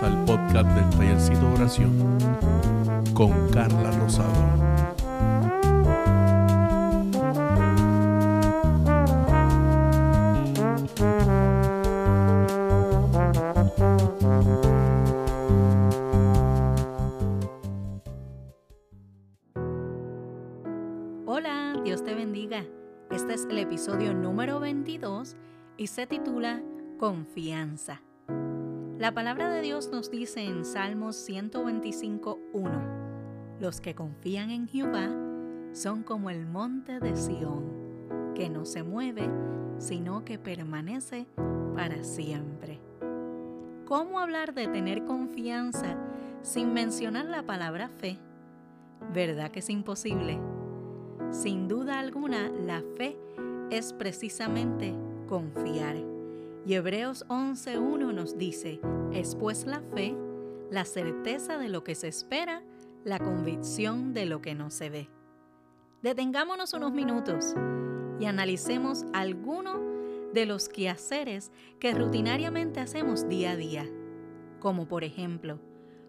Al podcast del Tallercito de Oración con Carla Rosado. Hola, Dios te bendiga. Este es el episodio número 22 y se titula Confianza. La palabra de Dios nos dice en Salmos 125.1, los que confían en Jehová son como el monte de Sión, que no se mueve, sino que permanece para siempre. ¿Cómo hablar de tener confianza sin mencionar la palabra fe? ¿Verdad que es imposible? Sin duda alguna, la fe es precisamente confiar. Y Hebreos 11.1 nos dice, es pues la fe, la certeza de lo que se espera, la convicción de lo que no se ve. Detengámonos unos minutos y analicemos algunos de los quehaceres que rutinariamente hacemos día a día, como por ejemplo,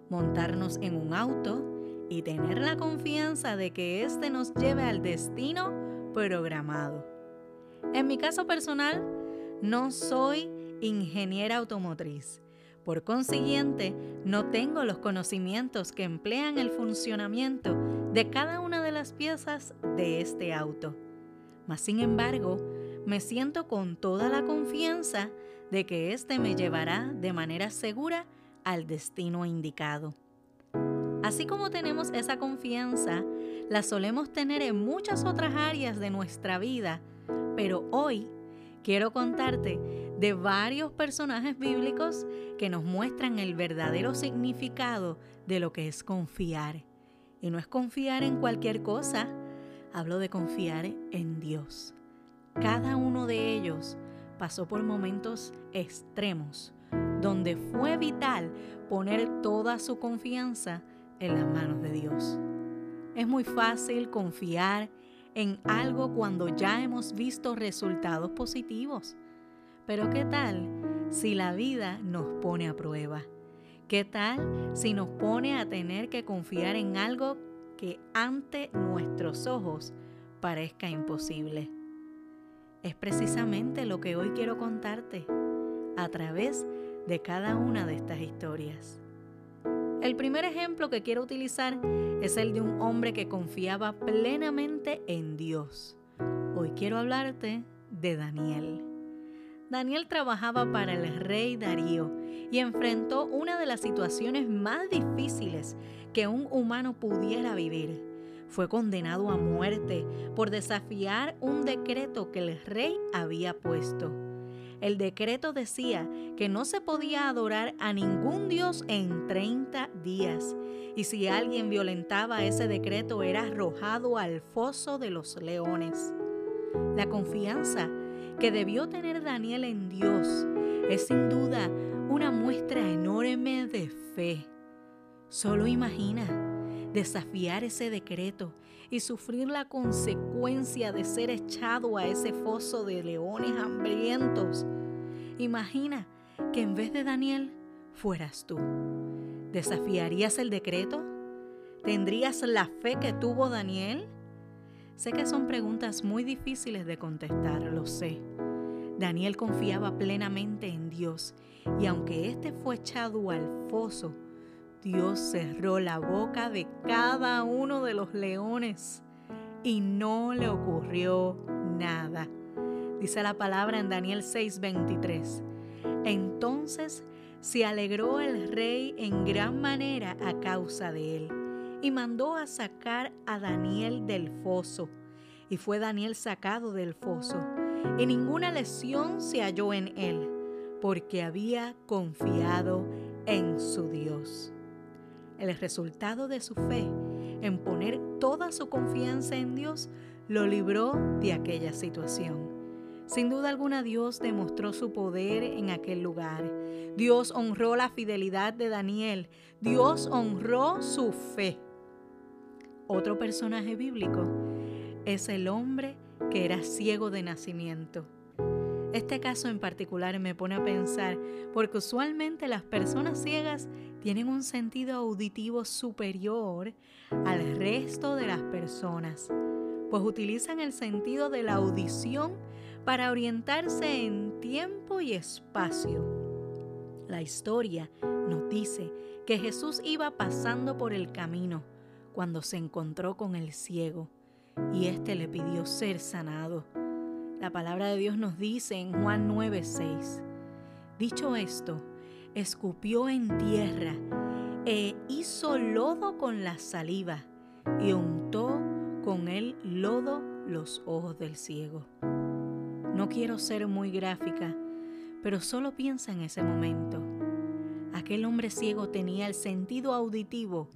montarnos en un auto y tener la confianza de que éste nos lleve al destino programado. En mi caso personal, no soy ingeniera automotriz. Por consiguiente, no tengo los conocimientos que emplean el funcionamiento de cada una de las piezas de este auto. Mas, sin embargo, me siento con toda la confianza de que éste me llevará de manera segura al destino indicado. Así como tenemos esa confianza, la solemos tener en muchas otras áreas de nuestra vida, pero hoy quiero contarte de varios personajes bíblicos que nos muestran el verdadero significado de lo que es confiar. Y no es confiar en cualquier cosa, hablo de confiar en Dios. Cada uno de ellos pasó por momentos extremos, donde fue vital poner toda su confianza en las manos de Dios. Es muy fácil confiar en algo cuando ya hemos visto resultados positivos. Pero ¿qué tal si la vida nos pone a prueba? ¿Qué tal si nos pone a tener que confiar en algo que ante nuestros ojos parezca imposible? Es precisamente lo que hoy quiero contarte a través de cada una de estas historias. El primer ejemplo que quiero utilizar es el de un hombre que confiaba plenamente en Dios. Hoy quiero hablarte de Daniel. Daniel trabajaba para el rey Darío y enfrentó una de las situaciones más difíciles que un humano pudiera vivir. Fue condenado a muerte por desafiar un decreto que el rey había puesto el decreto decía que no se podía adorar a ningún dios en 30 días. Y si alguien violentaba ese decreto era arrojado al foso de los leones. La confianza que debió tener Daniel en Dios es sin duda una muestra enorme de fe. Solo imagina desafiar ese decreto y sufrir la consecuencia de ser echado a ese foso de leones hambrientos. Imagina que en vez de Daniel fueras tú. ¿Desafiarías el decreto? ¿Tendrías la fe que tuvo Daniel? Sé que son preguntas muy difíciles de contestar, lo sé. Daniel confiaba plenamente en Dios y aunque éste fue echado al foso, Dios cerró la boca de cada uno de los leones y no le ocurrió nada. Dice la palabra en Daniel 6:23. Entonces se alegró el rey en gran manera a causa de él y mandó a sacar a Daniel del foso. Y fue Daniel sacado del foso y ninguna lesión se halló en él porque había confiado en su Dios. El resultado de su fe en poner toda su confianza en Dios lo libró de aquella situación. Sin duda alguna Dios demostró su poder en aquel lugar. Dios honró la fidelidad de Daniel. Dios honró su fe. Otro personaje bíblico es el hombre que era ciego de nacimiento. Este caso en particular me pone a pensar porque usualmente las personas ciegas tienen un sentido auditivo superior al resto de las personas, pues utilizan el sentido de la audición para orientarse en tiempo y espacio. La historia nos dice que Jesús iba pasando por el camino cuando se encontró con el ciego y éste le pidió ser sanado. La palabra de Dios nos dice en Juan 9:6, dicho esto, escupió en tierra e hizo lodo con la saliva y untó con el lodo los ojos del ciego. No quiero ser muy gráfica, pero solo piensa en ese momento. Aquel hombre ciego tenía el sentido auditivo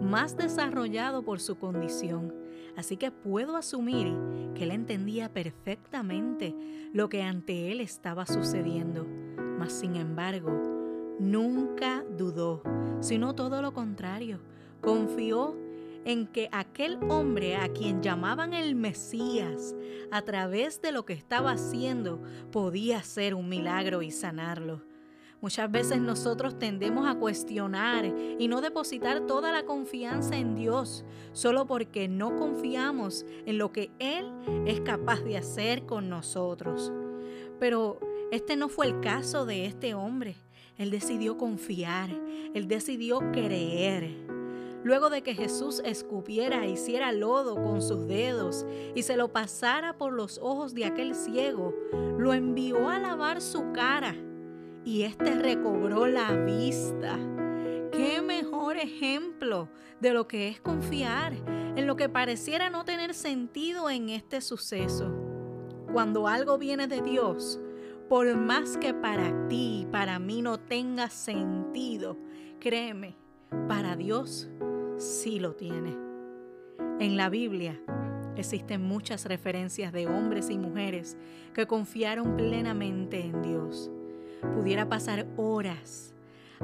más desarrollado por su condición, así que puedo asumir que él entendía perfectamente lo que ante él estaba sucediendo, mas sin embargo, nunca dudó, sino todo lo contrario, confió en que aquel hombre a quien llamaban el Mesías, a través de lo que estaba haciendo, podía hacer un milagro y sanarlo. Muchas veces nosotros tendemos a cuestionar y no depositar toda la confianza en Dios solo porque no confiamos en lo que Él es capaz de hacer con nosotros. Pero este no fue el caso de este hombre. Él decidió confiar, él decidió creer. Luego de que Jesús escupiera e hiciera lodo con sus dedos y se lo pasara por los ojos de aquel ciego, lo envió a lavar su cara y éste recobró la vista. ¿Qué mejor ejemplo de lo que es confiar en lo que pareciera no tener sentido en este suceso? Cuando algo viene de Dios, por más que para ti y para mí no tenga sentido, créeme, para Dios sí lo tiene. En la Biblia existen muchas referencias de hombres y mujeres que confiaron plenamente en Dios pudiera pasar horas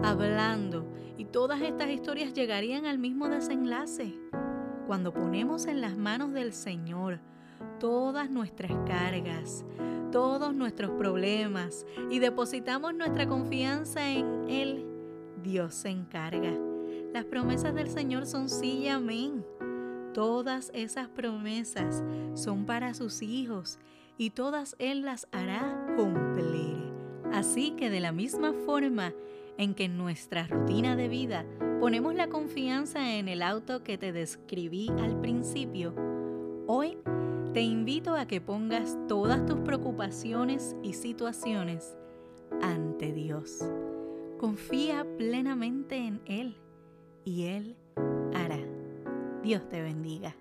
hablando y todas estas historias llegarían al mismo desenlace. Cuando ponemos en las manos del Señor todas nuestras cargas, todos nuestros problemas y depositamos nuestra confianza en Él, Dios se encarga. Las promesas del Señor son sí y amén. Todas esas promesas son para sus hijos y todas Él las hará cumplir. Así que de la misma forma en que en nuestra rutina de vida ponemos la confianza en el auto que te describí al principio, hoy te invito a que pongas todas tus preocupaciones y situaciones ante Dios. Confía plenamente en Él y Él hará. Dios te bendiga.